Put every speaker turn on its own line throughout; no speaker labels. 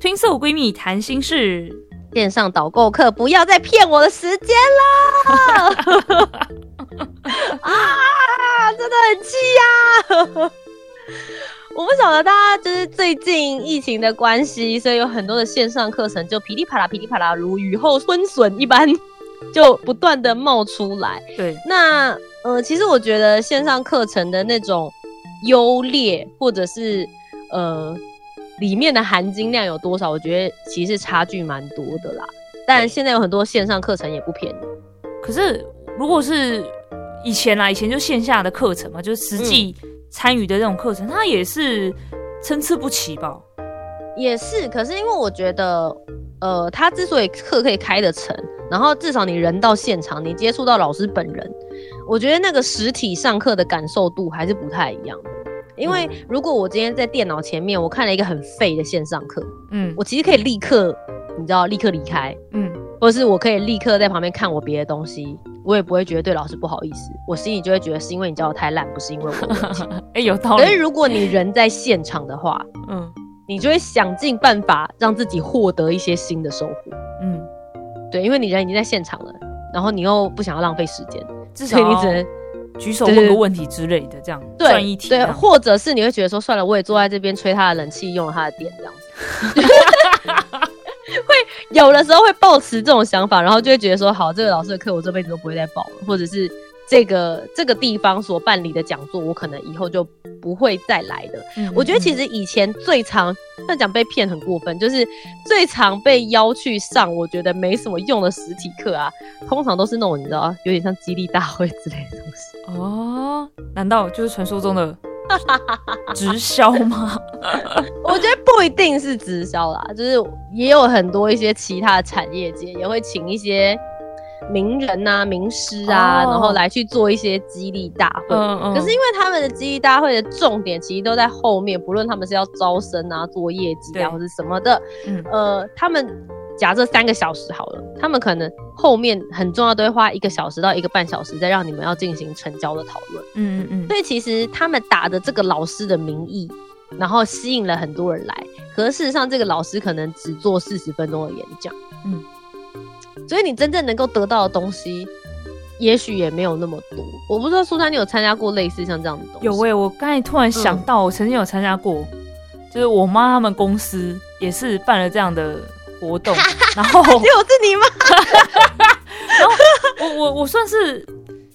听色闺蜜谈心事，
线上导购课，不要再骗我的时间了！啊，真的很气呀！我不晓得大家就是最近疫情的关系，所以有很多的线上课程就噼里啪啦、噼里啪啦，如雨后春笋一般，就不断的冒出来。
对，
那呃，其实我觉得线上课程的那种优劣，或者是呃。里面的含金量有多少？我觉得其实差距蛮多的啦。但现在有很多线上课程也不便宜。
可是如果是以前啦，以前就线下的课程嘛，就是实际参与的这种课程，它也是参差不齐吧？
也是。可是因为我觉得，呃，他之所以课可以开得成，然后至少你人到现场，你接触到老师本人，我觉得那个实体上课的感受度还是不太一样的。因为如果我今天在电脑前面，我看了一个很废的线上课，嗯，我其实可以立刻，你知道，立刻离开，嗯，或者是我可以立刻在旁边看我别的东西，我也不会觉得对老师不好意思，我心里就会觉得是因为你教的太烂，不是因为我。
哎，有道理。
可是如果你人在现场的话，嗯，你就会想尽办法让自己获得一些新的收获，嗯，对，因为你人已经在现场了，然后你又不想要浪费时间，
至少你只能。举手问个问题之类的，这样赚一题。
对，或者是你会觉得说，算了，我也坐在这边吹他的冷气，用了他的电，这样子。会有的时候会抱持这种想法，然后就会觉得说，好，这个老师的课我这辈子都不会再报了，或者是。这个这个地方所办理的讲座，我可能以后就不会再来的。我觉得其实以前最常那讲被骗很过分，就是最常被邀去上，我觉得没什么用的实体课啊，通常都是那种你知道，有点像激励大会之类的东西。
哦，难道就是传说中的 直销吗？
我觉得不一定是直销啦，就是也有很多一些其他的产业界也会请一些。名人呐，名师啊，然后来去做一些激励大会。可是因为他们的激励大会的重点其实都在后面，不论他们是要招生啊、做业绩啊，或者什么的，呃，他们假设三个小时好了，他们可能后面很重要都会花一个小时到一个半小时，再让你们要进行成交的讨论。嗯嗯嗯。所以其实他们打的这个老师的名义，然后吸引了很多人来，可是事实上这个老师可能只做四十分钟的演讲。嗯。所以你真正能够得到的东西，也许也没有那么多。我不知道苏珊，你有参加过类似像这样的东西？
有诶，我刚才突然想到，我曾经有参加过，就是我妈他们公司也是办了这样的活动，然后
只有是你妈？
然后我我我算是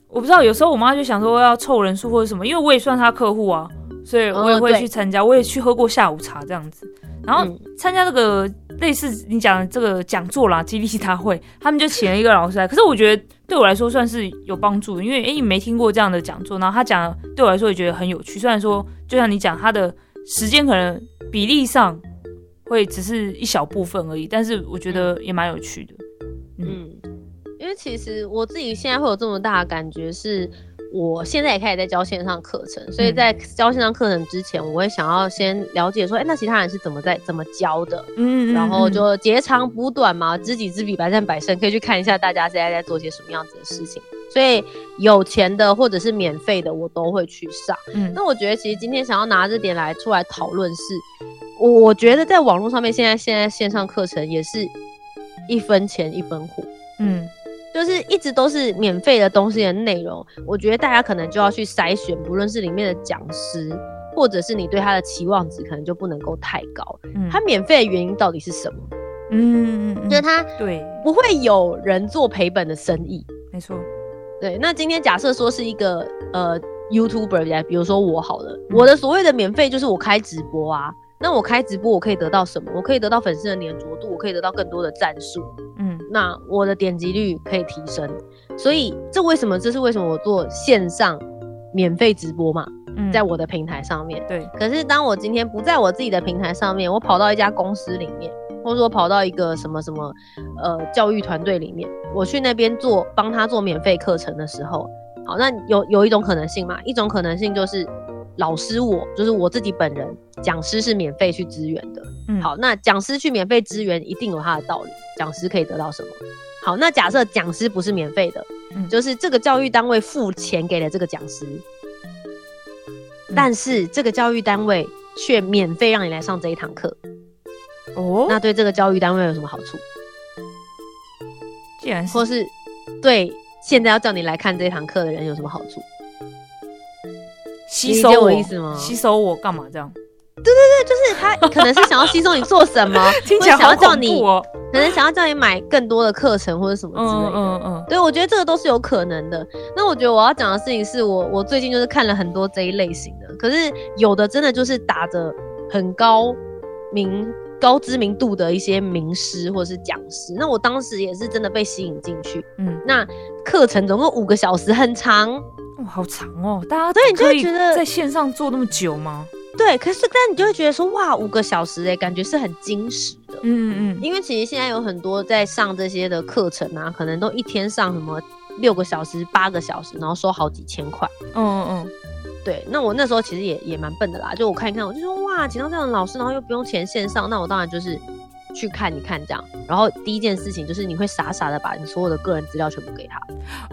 我不知道，有时候我妈就想说要凑人数或者什么，因为我也算她客户啊，所以我也会去参加，我也去喝过下午茶这样子。然后参加这个类似你讲的这个讲座啦，激励大会，他们就请了一个老师来。可是我觉得对我来说算是有帮助，因为哎，你没听过这样的讲座，然后他讲对我来说也觉得很有趣。虽然说就像你讲，他的时间可能比例上会只是一小部分而已，但是我觉得也蛮有趣的。
嗯，因为其实我自己现在会有这么大的感觉是。我现在也开始在教线上课程，所以在教线上课程之前，我会想要先了解说，哎，那其他人是怎么在怎么教的？嗯，然后就截长补短嘛，知己知彼，百战百胜，可以去看一下大家现在在做些什么样子的事情。所以有钱的或者是免费的，我都会去上。嗯，那我觉得其实今天想要拿这点来出来讨论，是我觉得在网络上面，现在现在线上课程也是一分钱一分货。嗯。就是一直都是免费的东西的内容，我觉得大家可能就要去筛选，不论是里面的讲师，或者是你对他的期望值，可能就不能够太高。嗯，他免费的原因到底是什么？嗯，就是他
对
不会有人做赔本的生意。
没错，
对。那今天假设说是一个呃 YouTuber，比如说我好了，我的所谓的免费就是我开直播啊。那我开直播，我可以得到什么？我可以得到粉丝的粘着度，我可以得到更多的赞数。嗯，那我的点击率可以提升。所以这为什么？这是为什么我做线上免费直播嘛？在我的平台上面。
对。
可是当我今天不在我自己的平台上面，我跑到一家公司里面，或者说跑到一个什么什么呃教育团队里面，我去那边做帮他做免费课程的时候，好，那有有一种可能性嘛？一种可能性就是老师我就是我自己本人，讲师是免费去支援的。嗯。好，那讲师去免费支援一定有他的道理，讲师可以得到什么？好，那假设讲师不是免费的。就是这个教育单位付钱给了这个讲师，但是这个教育单位却免费让你来上这一堂课。哦，那对这个教育单位有什么好处？
既然是
或是对现在要叫你来看这堂课的人有什么好处？
吸收我意思吗？吸收我干嘛这样？
对对对，就是他 可能是想要吸收你做什么，
听起来
想要叫你，可能想要叫你买更多的课程或者什么之类的。嗯嗯对，我觉得这个都是有可能的。那我觉得我要讲的事情是我，我最近就是看了很多这一类型的，可是有的真的就是打着很高名、高知名度的一些名师或者是讲师。那我当时也是真的被吸引进去。嗯，那课程总共五个小时，很长，
哇，好长哦！大家对，你就会觉得在线上做那么久吗？
对，可是但你就会觉得说，哇，五个小时哎，感觉是很精实的。嗯嗯，因为其实现在有很多在上这些的课程啊，可能都一天上什么六个小时、八个小时，然后收好几千块。嗯嗯，对。那我那时候其实也也蛮笨的啦，就我看一看，我就说哇，请到这样的老师，然后又不用钱线上，那我当然就是去看一看这样。然后第一件事情就是你会傻傻的把你所有的个人资料全部给他。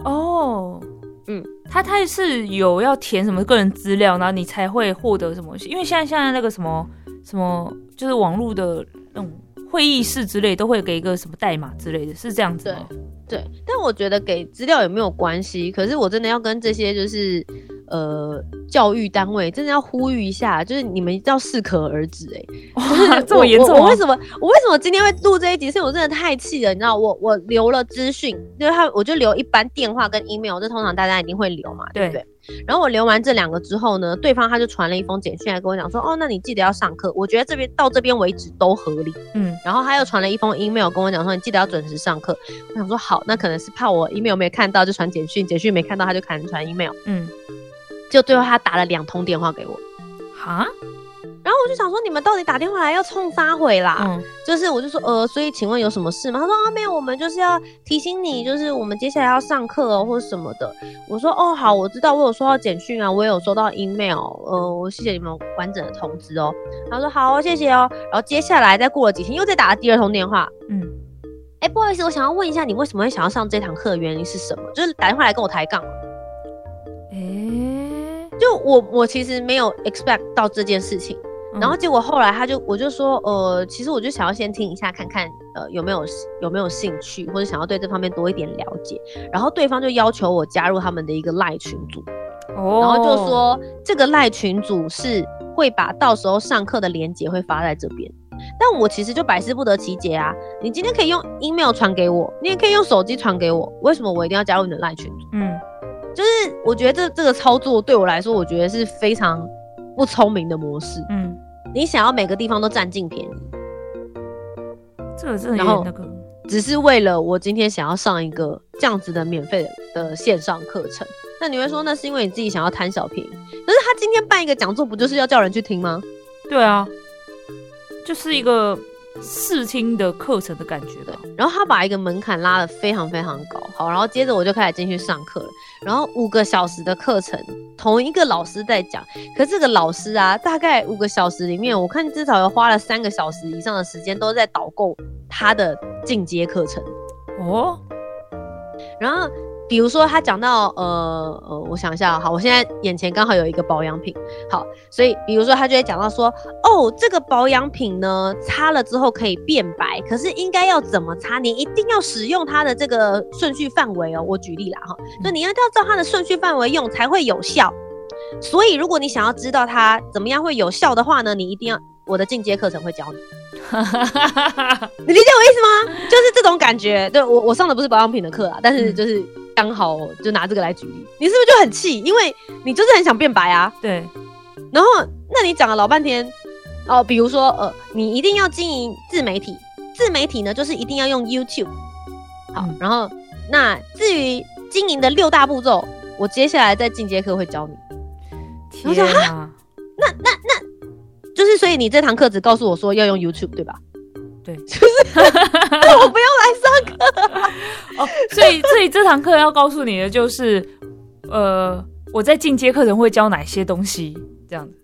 哦。
嗯，他他是有要填什么个人资料，然后你才会获得什么？因为现在现在那个什么什么，就是网络的那种会议室之类，都会给一个什么代码之类的，是这样子吗？
对，但我觉得给资料也没有关系？可是我真的要跟这些就是。呃，教育单位真的要呼吁一下，就是你们要适可而止
哎，这么严重？
我为什么我为什么今天会录这一集？是我真的太气了，你知道，我我留了资讯，就是他我就留一般电话跟 email，这通常大家一定会留嘛，对不对？然后我留完这两个之后呢，对方他就传了一封简讯来跟我讲说，哦，那你记得要上课。我觉得这边到这边为止都合理，嗯。然后他又传了一封 email 跟我讲说，你记得要准时上课。我想说好，那可能是怕我 email 没看到就传简讯，简讯没看到他就可能传 email，嗯。就最后他打了两通电话给我，哈，然后我就想说你们到底打电话来要冲啥回啦？嗯，就是我就说呃，所以请问有什么事吗？他说啊没有，我们就是要提醒你，就是我们接下来要上课哦或者什么的。我说哦好，我知道，我有收到简讯啊，我也有收到 email，呃，我谢谢你们完整的通知哦。他说好，谢谢哦。然后接下来再过了几天，又再打了第二通电话，嗯，哎不好意思，我想要问一下你为什么会想要上这堂课的原因是什么？就是打电话来跟我抬杠。就我我其实没有 expect 到这件事情，然后结果后来他就我就说呃，其实我就想要先听一下看看呃有没有有没有兴趣或者想要对这方面多一点了解，然后对方就要求我加入他们的一个赖群组，哦，然后就说这个赖群组是会把到时候上课的链接会发在这边，但我其实就百思不得其解啊，你今天可以用 email 传给我，你也可以用手机传给我，为什么我一定要加入你的赖群组？嗯。就是我觉得这这个操作对我来说，我觉得是非常不聪明的模式。嗯，你想要每个地方都占尽便宜，
这个真的有那个，
只是为了我今天想要上一个这样子的免费的线上课程。那你会说，那是因为你自己想要贪小便宜？可是他今天办一个讲座，不就是要叫人去听吗？
对啊，就是一个。试听的课程的感觉的，
然后他把一个门槛拉得非常非常高，好，然后接着我就开始进去上课了，然后五个小时的课程，同一个老师在讲，可这个老师啊，大概五个小时里面，我看至少有花了三个小时以上的时间都在导购他的进阶课程哦，然后。比如说，他讲到呃呃，我想一下，好，我现在眼前刚好有一个保养品，好，所以比如说他就会讲到说，哦，这个保养品呢，擦了之后可以变白，可是应该要怎么擦？你一定要使用它的这个顺序范围哦。我举例啦哈，就你要要照它的顺序范围用才会有效。所以如果你想要知道它怎么样会有效的话呢，你一定要我的进阶课程会教你。你理解我意思吗？就是这种感觉。对我我上的不是保养品的课啊，但是就是。刚好就拿这个来举例，你是不是就很气？因为你就是很想变白啊。
对。
然后，那你讲了老半天哦，比如说呃，你一定要经营自媒体，自媒体呢就是一定要用 YouTube。好，然后那至于经营的六大步骤，我接下来在进阶课会教你。
天啊！
那那那，就是所以你这堂课只告诉我说要用 YouTube 对吧？
对，
就是我不用来上课
哦。所以所以这堂课要告诉你的就是，呃，我在进阶课程会教哪些东西这样子。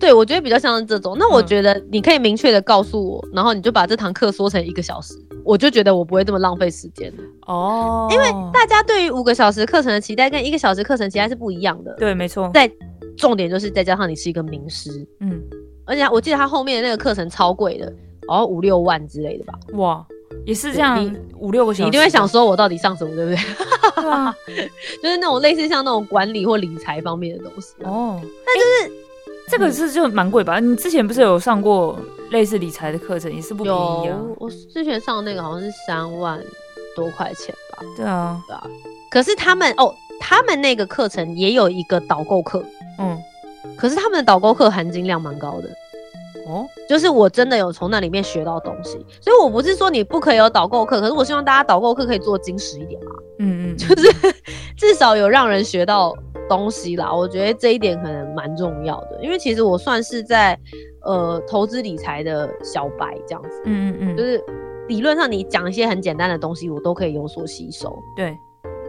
对，我觉得比较像是这种。那我觉得你可以明确的告诉我，然后你就把这堂课缩成一个小时，我就觉得我不会这么浪费时间哦。因为大家对于五个小时课程的期待跟一个小时课程期待是不一样的。
对，没错。
再重点就是再加上你是一个名师，嗯，而且我记得他后面的那个课程超贵的，哦五六万之类的吧。哇，
也是这样，五六个小时，
你一定会想说，我到底上什么，对不对？对啊，就是那种类似像那种管理或理财方面的东西。哦，那就是。
这个是就蛮贵吧？你之前不是有上过类似理财的课程，也是不便宜啊。
我之前上那个好像是三万多块钱吧。
对啊，对啊。
可是他们哦，他们那个课程也有一个导购课，嗯，可是他们的导购课含金量蛮高的。哦，就是我真的有从那里面学到东西，所以我不是说你不可以有导购课，可是我希望大家导购课可以做精实一点嘛。嗯嗯，就是至少有让人学到。东西啦，我觉得这一点可能蛮重要的，因为其实我算是在呃投资理财的小白这样子，嗯嗯嗯，就是理论上你讲一些很简单的东西，我都可以有所吸收。
对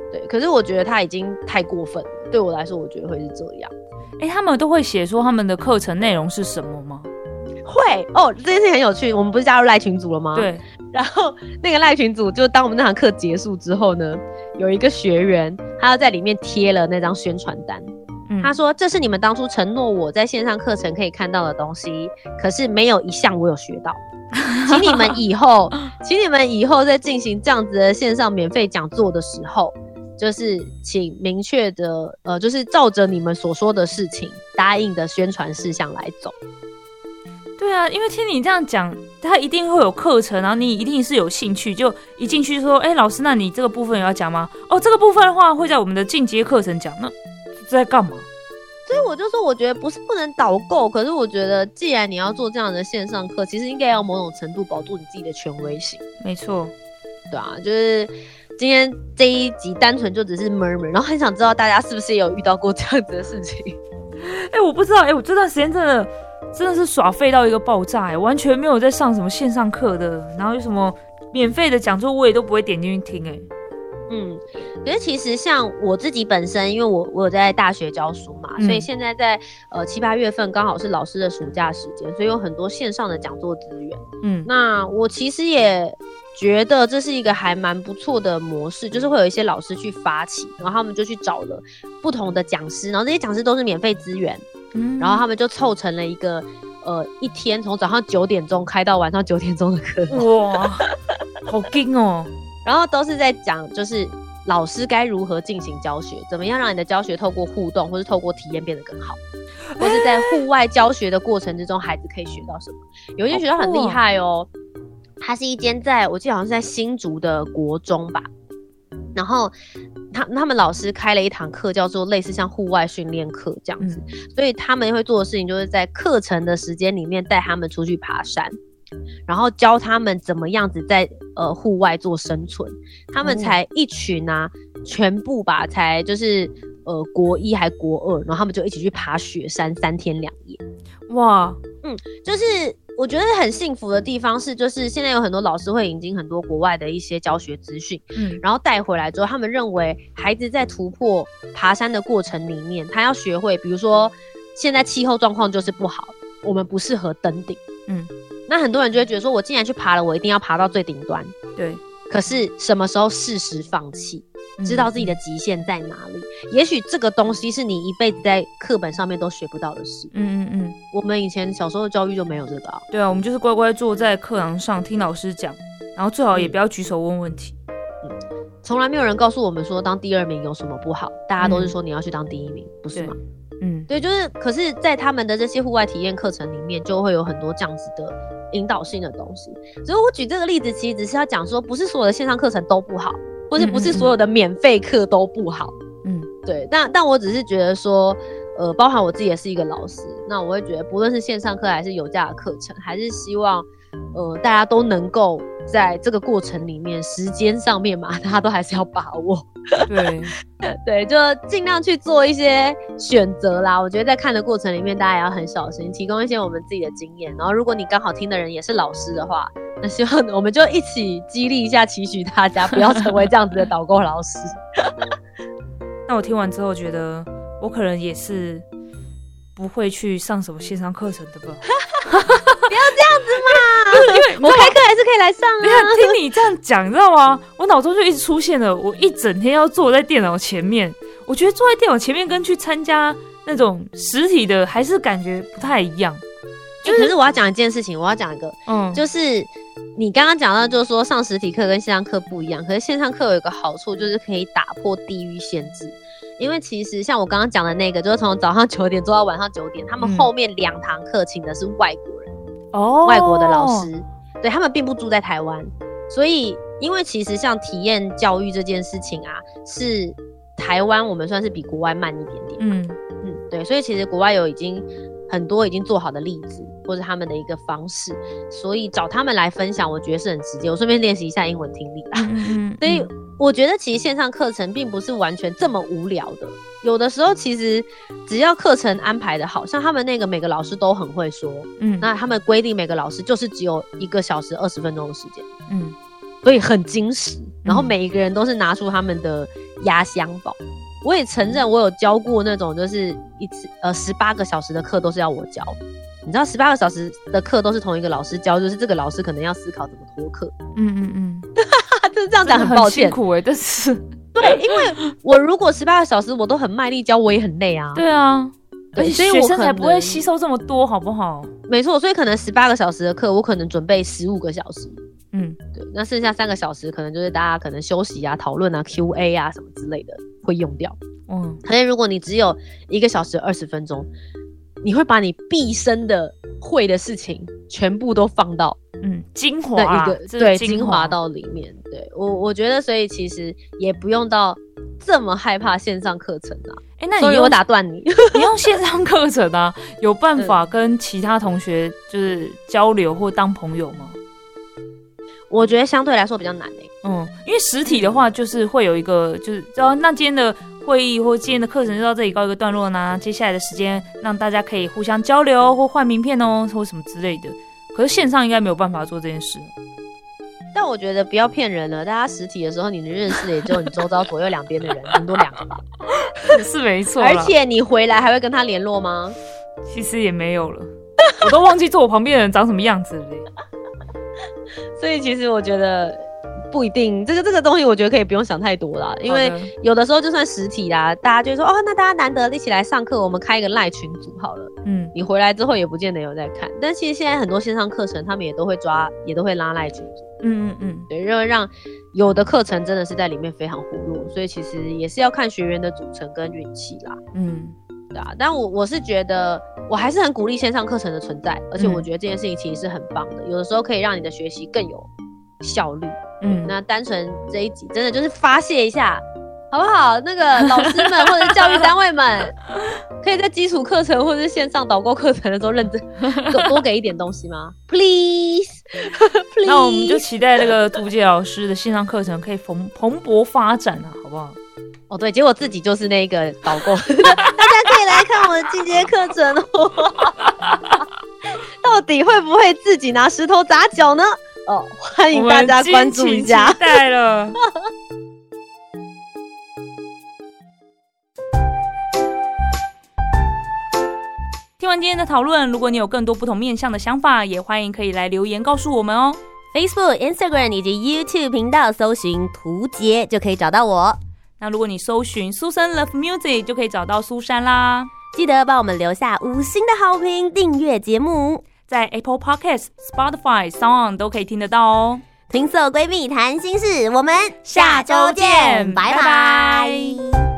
对，可是我觉得他已经太过分了，对我来说，我觉得会是这样。
哎，他们都会写说他们的课程内容是什么吗？
会哦，这件事情很有趣。我们不是加入赖群组了吗？
对。
然后那个赖群组，就当我们那堂课结束之后呢，有一个学员，他要在里面贴了那张宣传单。他说：“这是你们当初承诺我在线上课程可以看到的东西，可是没有一项我有学到，请你们以后，请你们以后在进行这样子的线上免费讲座的时候，就是请明确的，呃，就是照着你们所说的事情答应的宣传事项来走。”
对啊，因为听你这样讲，他一定会有课程，然后你一定是有兴趣，就一进去说，哎，老师，那你这个部分有要讲吗？哦，这个部分的话会在我们的进阶课程讲，那在干嘛？
所以我就说，我觉得不是不能导购，可是我觉得既然你要做这样的线上课，其实应该要某种程度保住你自己的权威性。
没错，
对啊，就是今天这一集单纯就只是 murmur，然后很想知道大家是不是也有遇到过这样子的事情。
哎，我不知道，哎，我这段时间真的。真的是耍废到一个爆炸，完全没有在上什么线上课的，然后有什么免费的讲座，我也都不会点进去听。哎，
嗯，可是其实像我自己本身，因为我我有在大学教书嘛，所以现在在呃七八月份刚好是老师的暑假时间，所以有很多线上的讲座资源。嗯，那我其实也觉得这是一个还蛮不错的模式，就是会有一些老师去发起，然后他们就去找了不同的讲师，然后这些讲师都是免费资源。然后他们就凑成了一个，呃，一天从早上九点钟开到晚上九点钟的课，哇，
好劲哦！
然后都是在讲，就是老师该如何进行教学，怎么样让你的教学透过互动或是透过体验变得更好，或是在户外教学的过程之中，孩子可以学到什么？有一间学校很厉害哦，它是一间在我记得好像是在新竹的国中吧。然后他他们老师开了一堂课，叫做类似像户外训练课这样子，所以他们会做的事情就是在课程的时间里面带他们出去爬山，然后教他们怎么样子在呃户外做生存。他们才一群啊，全部吧，才就是呃国一还国二，然后他们就一起去爬雪山三天两夜。哇，嗯，就是。我觉得很幸福的地方是，就是现在有很多老师会引进很多国外的一些教学资讯，嗯，然后带回来之后，他们认为孩子在突破爬山的过程里面，他要学会，比如说现在气候状况就是不好，我们不适合登顶，嗯，那很多人就会觉得说，我既然去爬了，我一定要爬到最顶端，
对，
可是什么时候适时放弃？知道自己的极限在哪里？也许这个东西是你一辈子在课本上面都学不到的事。嗯嗯嗯，我们以前小时候的教育就没有这个。
对啊，我们就是乖乖坐在课堂上听老师讲，然后最好也不要举手问问题。
嗯，从来没有人告诉我们说当第二名有什么不好，大家都是说你要去当第一名，不是吗？嗯，对，就是。可是，在他们的这些户外体验课程里面，就会有很多这样子的引导性的东西。所以我举这个例子，其实只是要讲说，不是所有的线上课程都不好。或者不是所有的免费课都不好，嗯，对，但但我只是觉得说，呃，包含我自己也是一个老师，那我会觉得，不论是线上课还是有价的课程，还是希望，呃，大家都能够在这个过程里面，时间上面嘛，大家都还是要把握，
对
对，就尽量去做一些选择啦。我觉得在看的过程里面，大家也要很小心，提供一些我们自己的经验。然后，如果你刚好听的人也是老师的话，那希望我们就一起激励一下，期许大家不要成为这样子的导购老师。
那我听完之后觉得，我可能也是不会去上什么线上课程的吧。
不要这样子嘛，因为我开课还是可以来上啊。
你看，听你这样讲，你知道吗？我脑中就一直出现了，我一整天要坐在电脑前面。我觉得坐在电脑前面跟去参加那种实体的，还是感觉不太一样。
就可是我要讲一件事情，我要讲一个，嗯，就是你刚刚讲到，就是说上实体课跟线上课不一样。可是线上课有一个好处，就是可以打破地域限制。因为其实像我刚刚讲的那个，就是从早上九点做到晚上九点，他们后面两堂课请的是外国人哦，外国的老师，对他们并不住在台湾，所以因为其实像体验教育这件事情啊，是台湾我们算是比国外慢一点点，嗯嗯，对，所以其实国外有已经很多已经做好的例子。或者他们的一个方式，所以找他们来分享，我觉得是很直接。我顺便练习一下英文听力啦。所以我觉得其实线上课程并不是完全这么无聊的。有的时候其实只要课程安排的好，像他们那个每个老师都很会说，嗯，那他们规定每个老师就是只有一个小时二十分钟的时间，嗯，所以很精实。然后每一个人都是拿出他们的压箱宝。我也承认我有教过那种就是一次呃十八个小时的课都是要我教。你知道十八个小时的课都是同一个老师教，就是这个老师可能要思考怎么脱课。嗯嗯嗯，就是 这样讲，很抱歉，
辛苦哎，但是
对，因为我如果十八个小时我都很卖力教，我也很累啊。
对啊，对，所以学生才不会吸收这么多，好不好？
没错，所以可能十八个小时的课，我可能准备十五个小时。嗯，对，那剩下三个小时可能就是大家可能休息啊、讨论啊、Q A 啊什么之类的会用掉。嗯，可是如果你只有一个小时二十分钟。你会把你毕生的会的事情全部都放到
嗯精华的一
个对精华到里面，对我我觉得所以其实也不用到这么害怕线上课程啊。
哎，那你
我打断你，
你用线上课程啊，有办法跟其他同学就是交流或当朋友吗？
我觉得相对来说比较难诶。
嗯，因为实体的话就是会有一个就是哦，那今天的。会议或今天的课程就到这里告一个段落呢。接下来的时间让大家可以互相交流或换名片哦，或什么之类的。可是线上应该没有办法做这件事。
但我觉得不要骗人了，大家实体的时候，你能认识的也就你周遭左右两边的人，顶多两个吧。
是没错。
而且你回来还会跟他联络吗？
其实也没有了，我都忘记坐我旁边的人长什么样子了。
所以其实我觉得。不一定，这个这个东西我觉得可以不用想太多啦，因为有的时候就算实体啦，大家就说哦，那大家难得一起来上课，我们开一个赖群组好了。嗯，你回来之后也不见得有在看，但其实现在很多线上课程，他们也都会抓，也都会拉赖群组。嗯嗯嗯，对，因为让有的课程真的是在里面非常活络，所以其实也是要看学员的组成跟运气啦。嗯，对啊，但我我是觉得我还是很鼓励线上课程的存在，而且我觉得这件事情其实是很棒的，有的时候可以让你的学习更有效率。嗯，那单纯这一集真的就是发泄一下，好不好？那个老师们或者教育单位们，可以在基础课程或者线上导购课程的时候认真多多给一点东西吗？Please，Please。
那我们就期待那个图杰老师的线上课程可以蓬蓬勃发展啊，好不好？
哦，对，结果自己就是那个导购，大家可以来看我的进阶课程哦。到底会不会自己拿石头砸脚呢？哦，欢迎大家关注一下。
期待了。听完今天的讨论，如果你有更多不同面向的想法，也欢迎可以来留言告诉我们哦。
Facebook、Instagram 以及 YouTube 频道搜寻“图杰”就可以找到我。
那如果你搜寻“苏珊 Love Music” 就可以找到苏珊啦。
记得帮我们留下五星的好评，订阅节目。
在 Apple Podcasts、Spotify、Sound 都可以听得到哦。
听色闺蜜谈心事，我们下周见，拜拜。